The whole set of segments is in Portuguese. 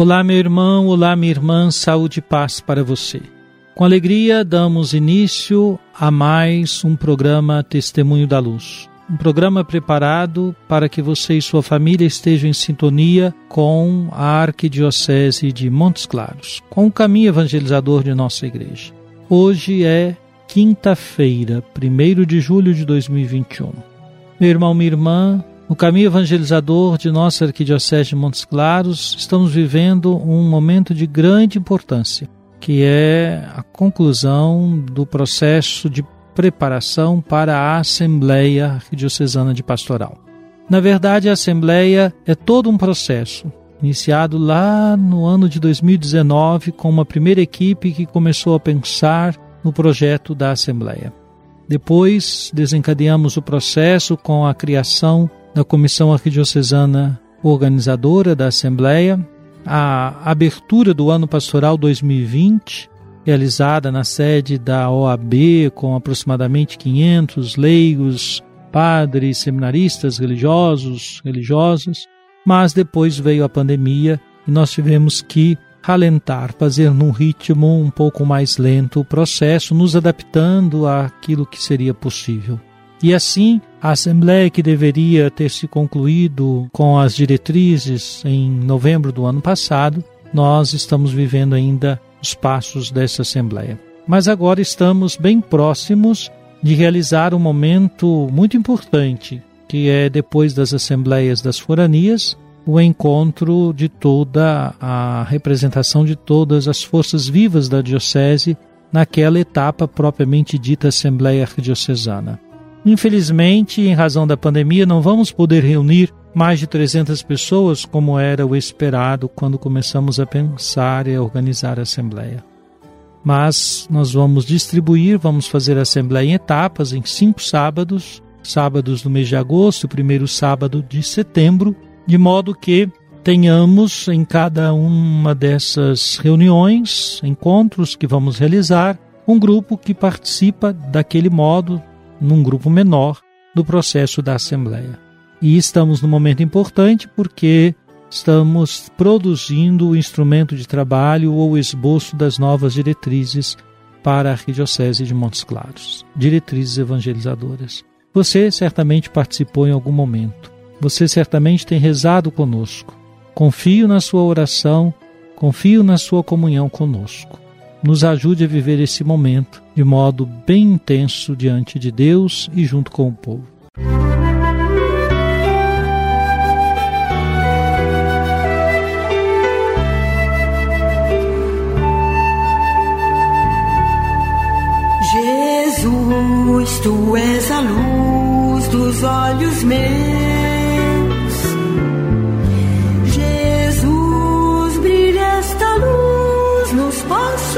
Olá, meu irmão, olá, minha irmã, saúde e paz para você. Com alegria, damos início a mais um programa Testemunho da Luz. Um programa preparado para que você e sua família estejam em sintonia com a Arquidiocese de Montes Claros, com o caminho evangelizador de nossa igreja. Hoje é quinta-feira, 1 de julho de 2021. Meu irmão, minha irmã, no caminho evangelizador de nossa Arquidiocese de Montes Claros, estamos vivendo um momento de grande importância, que é a conclusão do processo de preparação para a Assembleia Arquidiocesana de Pastoral. Na verdade, a Assembleia é todo um processo, iniciado lá no ano de 2019 com uma primeira equipe que começou a pensar no projeto da Assembleia. Depois, desencadeamos o processo com a criação da Comissão Arquidiocesana Organizadora da Assembleia, a abertura do ano pastoral 2020, realizada na sede da OAB com aproximadamente 500 leigos, padres, seminaristas, religiosos, religiosas, mas depois veio a pandemia e nós tivemos que ralentar, fazer num ritmo um pouco mais lento o processo, nos adaptando àquilo que seria possível. E assim, a Assembleia que deveria ter se concluído com as diretrizes em novembro do ano passado, nós estamos vivendo ainda os passos dessa Assembleia. Mas agora estamos bem próximos de realizar um momento muito importante, que é depois das Assembleias das Foranias, o encontro de toda a representação de todas as forças vivas da Diocese naquela etapa propriamente dita Assembleia Arquidiocesana. Infelizmente, em razão da pandemia, não vamos poder reunir mais de 300 pessoas como era o esperado quando começamos a pensar e a organizar a Assembleia. Mas nós vamos distribuir, vamos fazer a Assembleia em etapas, em cinco sábados, sábados do mês de agosto, primeiro sábado de setembro, de modo que tenhamos em cada uma dessas reuniões, encontros que vamos realizar, um grupo que participa daquele modo, num grupo menor, do processo da Assembleia. E estamos num momento importante porque estamos produzindo o instrumento de trabalho ou o esboço das novas diretrizes para a Arquidiocese de Montes Claros, diretrizes evangelizadoras. Você certamente participou em algum momento. Você certamente tem rezado conosco. Confio na sua oração, confio na sua comunhão conosco. Nos ajude a viver esse momento de modo bem intenso diante de Deus e junto com o povo. Jesus, tu és a luz dos olhos meus.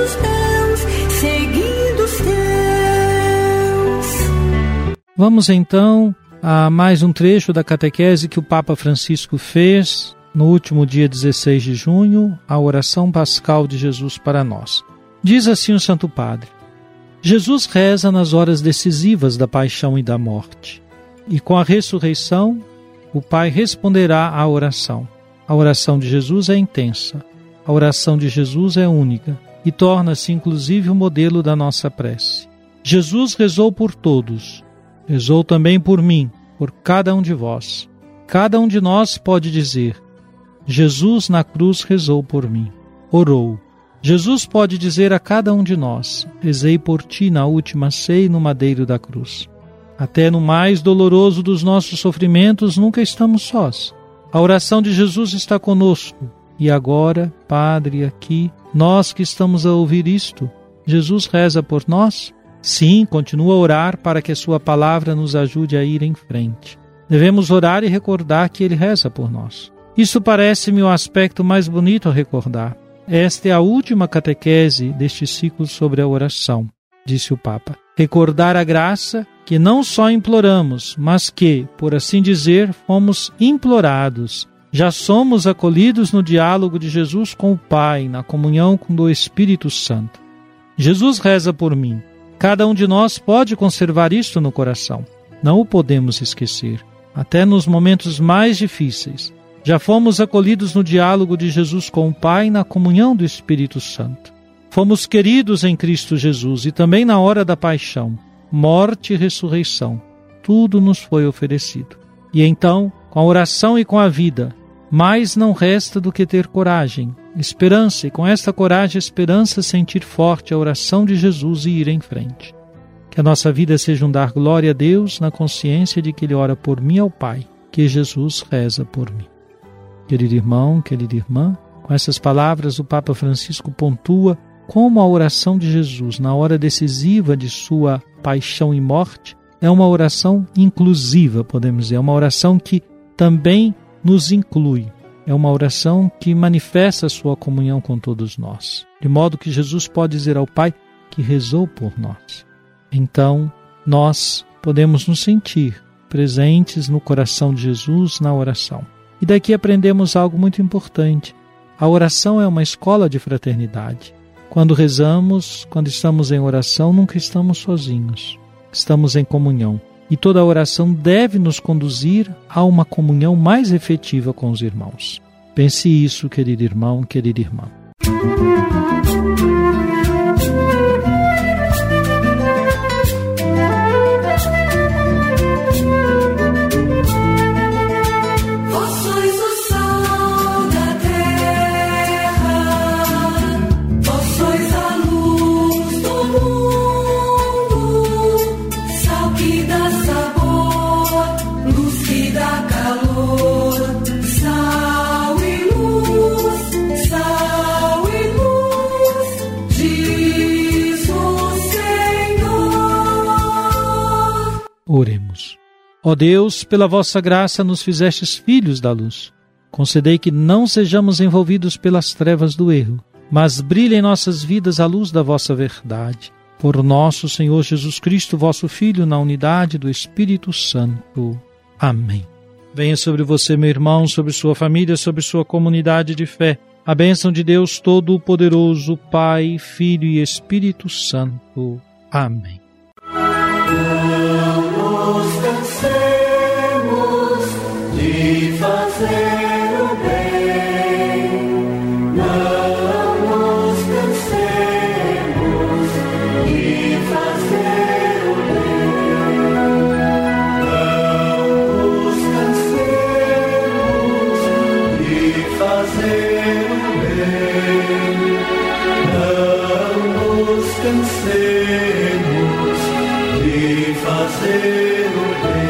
Passos meus, seguindo os teus. Vamos então a mais um trecho da catequese que o Papa Francisco fez no último dia 16 de junho, a oração pascal de Jesus para nós. Diz assim o Santo Padre: Jesus reza nas horas decisivas da paixão e da morte. E com a ressurreição, o Pai responderá à oração. A oração de Jesus é intensa. A oração de Jesus é única e torna-se inclusive o modelo da nossa prece. Jesus rezou por todos. Rezou também por mim, por cada um de vós. cada um de nós pode dizer: Jesus na cruz rezou por mim, orou. Jesus pode dizer a cada um de nós: Rezei por ti na última ceia no madeiro da cruz. Até no mais doloroso dos nossos sofrimentos, nunca estamos sós. A oração de Jesus está conosco. E agora, Padre, aqui, nós que estamos a ouvir isto, Jesus reza por nós? Sim, continua a orar para que a Sua palavra nos ajude a ir em frente. Devemos orar e recordar que Ele reza por nós. Isso parece-me o aspecto mais bonito a recordar. Esta é a última catequese deste ciclo sobre a oração, disse o Papa. Recordar a graça que não só imploramos, mas que, por assim dizer, fomos implorados. Já somos acolhidos no diálogo de Jesus com o Pai, na comunhão com o Espírito Santo. Jesus reza por mim. Cada um de nós pode conservar isto no coração. Não o podemos esquecer, até nos momentos mais difíceis. Já fomos acolhidos no diálogo de Jesus com o Pai, na comunhão do Espírito Santo. Fomos queridos em Cristo Jesus e também na hora da paixão morte e ressurreição. Tudo nos foi oferecido. E então, com a oração e com a vida, mais não resta do que ter coragem, esperança, e com esta coragem esperança sentir forte a oração de Jesus e ir em frente. Que a nossa vida seja um dar glória a Deus na consciência de que Ele ora por mim ao Pai, que Jesus reza por mim. Querido irmão, querida irmã, com essas palavras o Papa Francisco pontua como a oração de Jesus na hora decisiva de sua paixão e morte é uma oração inclusiva, podemos dizer, é uma oração que também nos inclui. É uma oração que manifesta a sua comunhão com todos nós, de modo que Jesus pode dizer ao Pai que rezou por nós. Então, nós podemos nos sentir presentes no coração de Jesus na oração. E daqui aprendemos algo muito importante. A oração é uma escola de fraternidade. Quando rezamos, quando estamos em oração, nunca estamos sozinhos. Estamos em comunhão. E toda oração deve nos conduzir a uma comunhão mais efetiva com os irmãos. Pense isso, querido irmão, querida irmã. Oremos. Ó Deus, pela vossa graça nos fizestes filhos da luz. Concedei que não sejamos envolvidos pelas trevas do erro, mas brilhe em nossas vidas a luz da vossa verdade. Por nosso Senhor Jesus Cristo, vosso Filho, na unidade do Espírito Santo. Amém. Venha sobre você, meu irmão, sobre sua família, sobre sua comunidade de fé. A bênção de Deus Todo-Poderoso, Pai, Filho e Espírito Santo. Amém nos cansemos de fazer o bem, não nos cansemos de fazer o bem, não nos cansemos de fazer o bem, não nos e fazer o bem.